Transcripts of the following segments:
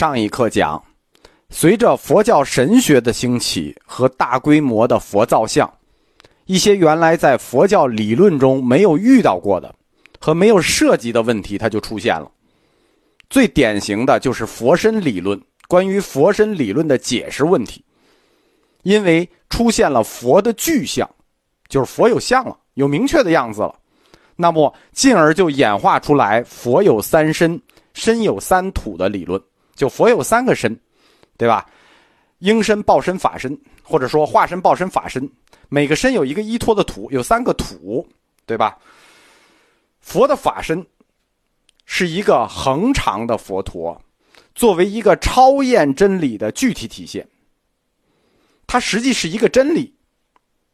上一课讲，随着佛教神学的兴起和大规模的佛造像，一些原来在佛教理论中没有遇到过的和没有涉及的问题，它就出现了。最典型的就是佛身理论，关于佛身理论的解释问题，因为出现了佛的具象，就是佛有像了，有明确的样子了，那么进而就演化出来佛有三身。身有三土的理论，就佛有三个身，对吧？应身、报身、法身，或者说化身、报身、法身，每个身有一个依托的土，有三个土，对吧？佛的法身是一个恒常的佛陀，作为一个超验真理的具体体现。它实际是一个真理，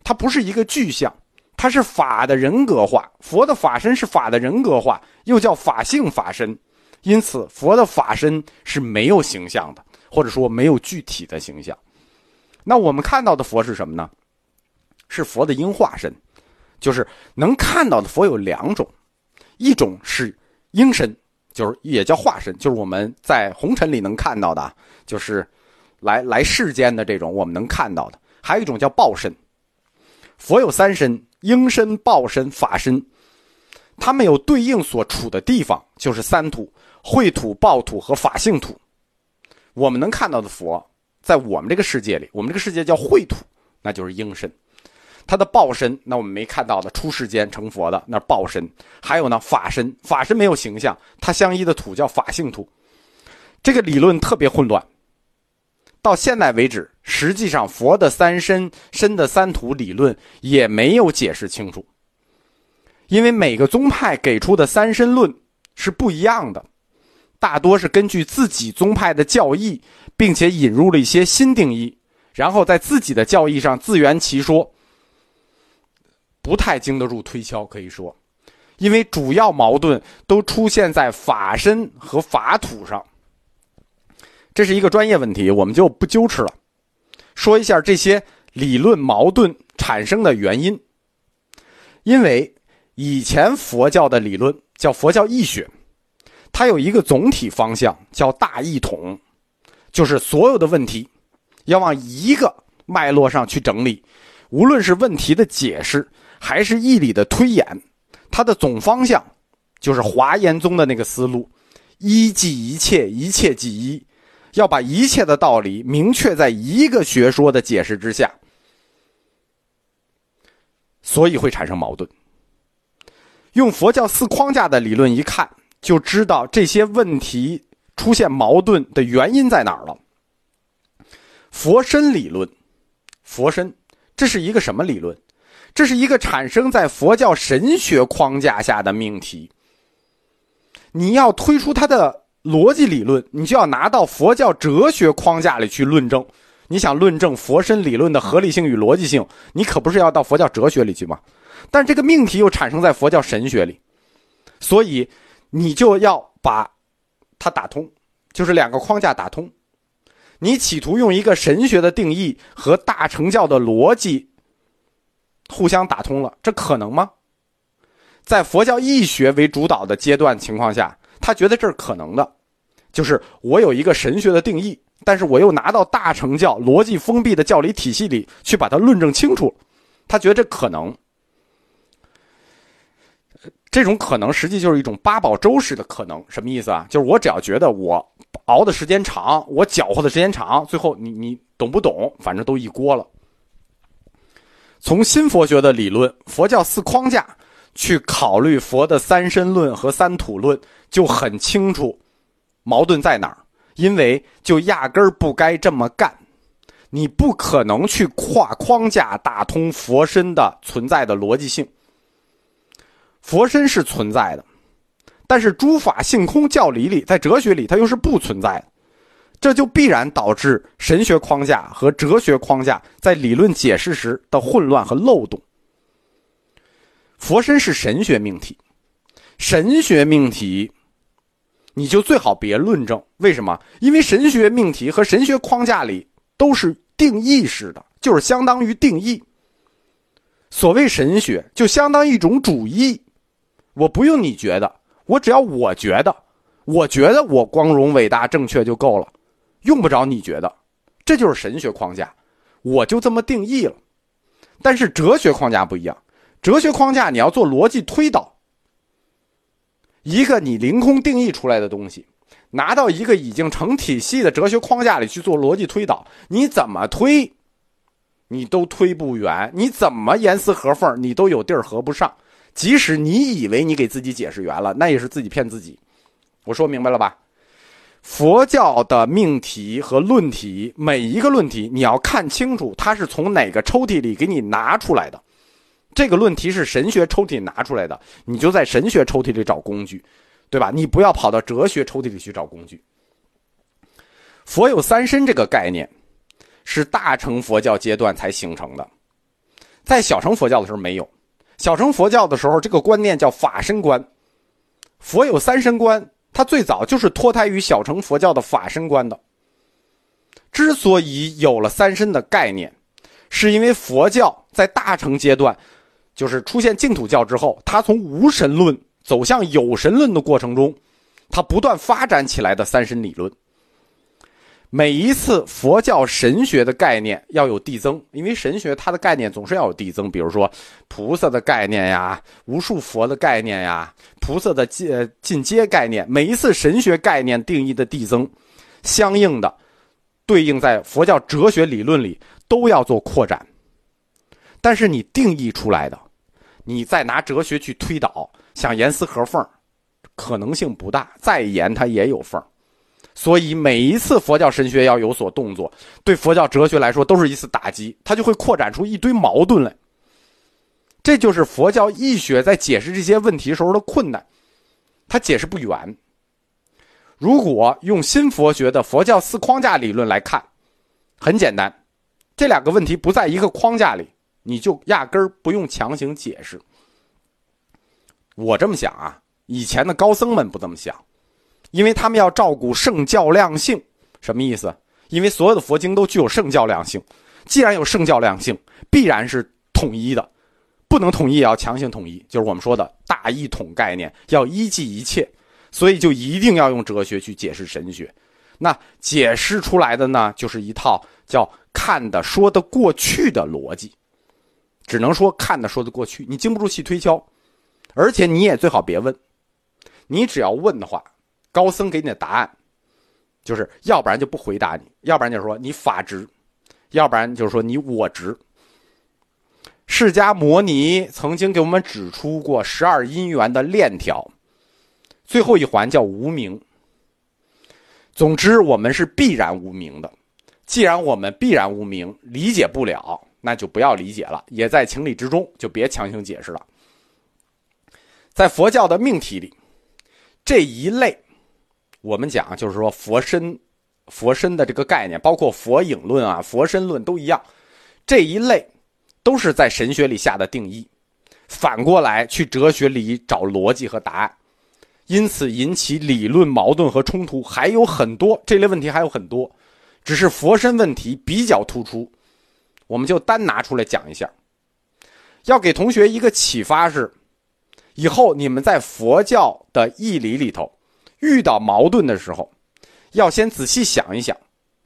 它不是一个具象，它是法的人格化。佛的法身是法的人格化，又叫法性法身。因此，佛的法身是没有形象的，或者说没有具体的形象。那我们看到的佛是什么呢？是佛的应化身，就是能看到的佛有两种，一种是应身，就是也叫化身，就是我们在红尘里能看到的，就是来来世间的这种我们能看到的；还有一种叫报身。佛有三身：应身、报身、法身。他们有对应所处的地方，就是三土。秽土、暴土和法性土，我们能看到的佛，在我们这个世界里，我们这个世界叫秽土，那就是应身；他的报身，那我们没看到的出世间成佛的那报身；还有呢，法身，法身没有形象，它相依的土叫法性土。这个理论特别混乱，到现在为止，实际上佛的三身、身的三土理论也没有解释清楚，因为每个宗派给出的三身论是不一样的。大多是根据自己宗派的教义，并且引入了一些新定义，然后在自己的教义上自圆其说，不太经得住推敲。可以说，因为主要矛盾都出现在法身和法土上，这是一个专业问题，我们就不纠持了。说一下这些理论矛盾产生的原因。因为以前佛教的理论叫佛教义学。它有一个总体方向，叫大一统，就是所有的问题要往一个脉络上去整理，无论是问题的解释还是义理的推演，它的总方向就是华严宗的那个思路：一即一切，一切即一，要把一切的道理明确在一个学说的解释之下，所以会产生矛盾。用佛教四框架的理论一看。就知道这些问题出现矛盾的原因在哪儿了。佛身理论，佛身，这是一个什么理论？这是一个产生在佛教神学框架下的命题。你要推出它的逻辑理论，你就要拿到佛教哲学框架里去论证。你想论证佛身理论的合理性与逻辑性，你可不是要到佛教哲学里去吗？但这个命题又产生在佛教神学里，所以。你就要把它打通，就是两个框架打通。你企图用一个神学的定义和大乘教的逻辑互相打通了，这可能吗？在佛教义学为主导的阶段情况下，他觉得这是可能的。就是我有一个神学的定义，但是我又拿到大乘教逻辑封闭的教理体系里去把它论证清楚，他觉得这可能。这种可能实际就是一种八宝粥式的可能，什么意思啊？就是我只要觉得我熬的时间长，我搅和的时间长，最后你你懂不懂？反正都一锅了。从新佛学的理论、佛教四框架去考虑佛的三身论和三土论，就很清楚矛盾在哪儿。因为就压根儿不该这么干，你不可能去跨框架打通佛身的存在的逻辑性。佛身是存在的，但是诸法性空教理里，在哲学里它又是不存在的，这就必然导致神学框架和哲学框架在理论解释时的混乱和漏洞。佛身是神学命题，神学命题，你就最好别论证。为什么？因为神学命题和神学框架里都是定义式的，就是相当于定义。所谓神学，就相当于一种主义。我不用你觉得，我只要我觉得，我觉得我光荣、伟大、正确就够了。用不着你觉得，这就是神学框架，我就这么定义了。但是哲学框架不一样，哲学框架你要做逻辑推导，一个你凌空定义出来的东西，拿到一个已经成体系的哲学框架里去做逻辑推导，你怎么推，你都推不圆，你怎么严丝合缝，你都有地儿合不上。即使你以为你给自己解释圆了，那也是自己骗自己。我说明白了吧？佛教的命题和论题，每一个论题你要看清楚，它是从哪个抽屉里给你拿出来的。这个论题是神学抽屉拿出来的，你就在神学抽屉里找工具，对吧？你不要跑到哲学抽屉里去找工具。佛有三身这个概念，是大乘佛教阶段才形成的，在小乘佛教的时候没有。小乘佛教的时候，这个观念叫法身观，佛有三身观。它最早就是脱胎于小乘佛教的法身观的。之所以有了三身的概念，是因为佛教在大乘阶段，就是出现净土教之后，它从无神论走向有神论的过程中，它不断发展起来的三身理论。每一次佛教神学的概念要有递增，因为神学它的概念总是要有递增。比如说菩萨的概念呀，无数佛的概念呀，菩萨的进进阶概念。每一次神学概念定义的递增，相应的对应在佛教哲学理论里都要做扩展。但是你定义出来的，你再拿哲学去推导，想严丝合缝，可能性不大。再严它也有缝。所以每一次佛教神学要有所动作，对佛教哲学来说都是一次打击，它就会扩展出一堆矛盾来。这就是佛教义学在解释这些问题时候的困难，它解释不圆。如果用新佛学的佛教四框架理论来看，很简单，这两个问题不在一个框架里，你就压根儿不用强行解释。我这么想啊，以前的高僧们不这么想。因为他们要照顾圣教量性，什么意思？因为所有的佛经都具有圣教量性，既然有圣教量性，必然是统一的，不能统一也要强行统一，就是我们说的大一统概念，要依记一切，所以就一定要用哲学去解释神学。那解释出来的呢，就是一套叫看得说得过去的逻辑，只能说看得说得过去，你经不住细推敲，而且你也最好别问，你只要问的话。高僧给你的答案，就是要不然就不回答你，要不然就是说你法执，要不然就是说你我执。释迦摩尼曾经给我们指出过十二因缘的链条，最后一环叫无名。总之，我们是必然无名的。既然我们必然无名，理解不了，那就不要理解了，也在情理之中，就别强行解释了。在佛教的命题里，这一类。我们讲就是说佛身，佛身的这个概念，包括佛影论啊、佛身论都一样，这一类都是在神学里下的定义，反过来去哲学里找逻辑和答案，因此引起理论矛盾和冲突还有很多，这类问题还有很多，只是佛身问题比较突出，我们就单拿出来讲一下，要给同学一个启发是，以后你们在佛教的义理里头。遇到矛盾的时候，要先仔细想一想，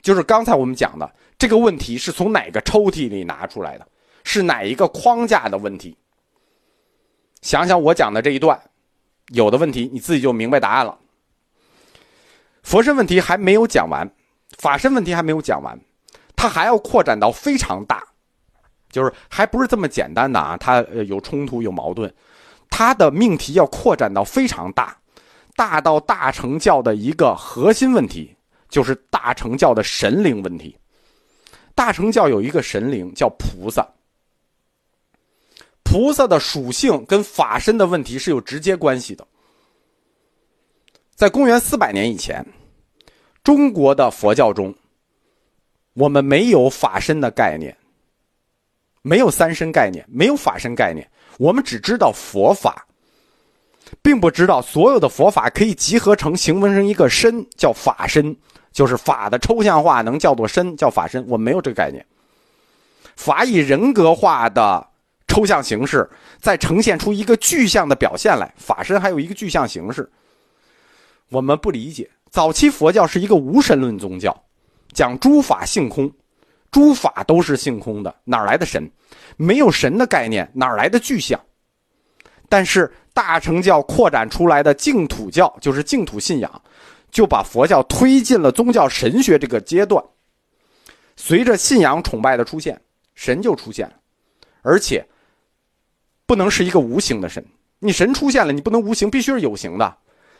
就是刚才我们讲的这个问题是从哪个抽屉里拿出来的，是哪一个框架的问题。想想我讲的这一段，有的问题你自己就明白答案了。佛身问题还没有讲完，法身问题还没有讲完，它还要扩展到非常大，就是还不是这么简单的啊，它有冲突有矛盾，它的命题要扩展到非常大。大到大乘教的一个核心问题，就是大乘教的神灵问题。大乘教有一个神灵叫菩萨，菩萨的属性跟法身的问题是有直接关系的。在公元四百年以前，中国的佛教中，我们没有法身的概念，没有三身概念，没有法身概念，我们只知道佛法。并不知道所有的佛法可以集合成形成成一个身，叫法身，就是法的抽象化能叫做身，叫法身。我没有这个概念。法以人格化的抽象形式，再呈现出一个具象的表现来。法身还有一个具象形式，我们不理解。早期佛教是一个无神论宗教，讲诸法性空，诸法都是性空的，哪来的神？没有神的概念，哪来的具象？但是大乘教扩展出来的净土教，就是净土信仰，就把佛教推进了宗教神学这个阶段。随着信仰崇拜的出现，神就出现了，而且不能是一个无形的神。你神出现了，你不能无形，必须是有形的。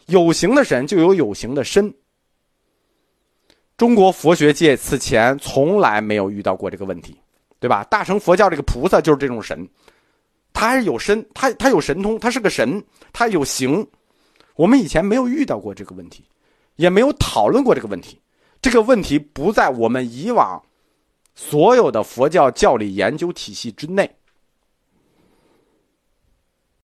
有形的神就有有形的身。中国佛学界此前从来没有遇到过这个问题，对吧？大乘佛教这个菩萨就是这种神，他还是有身，他他有神通，他是个神，他有形。我们以前没有遇到过这个问题，也没有讨论过这个问题。这个问题不在我们以往所有的佛教教理研究体系之内。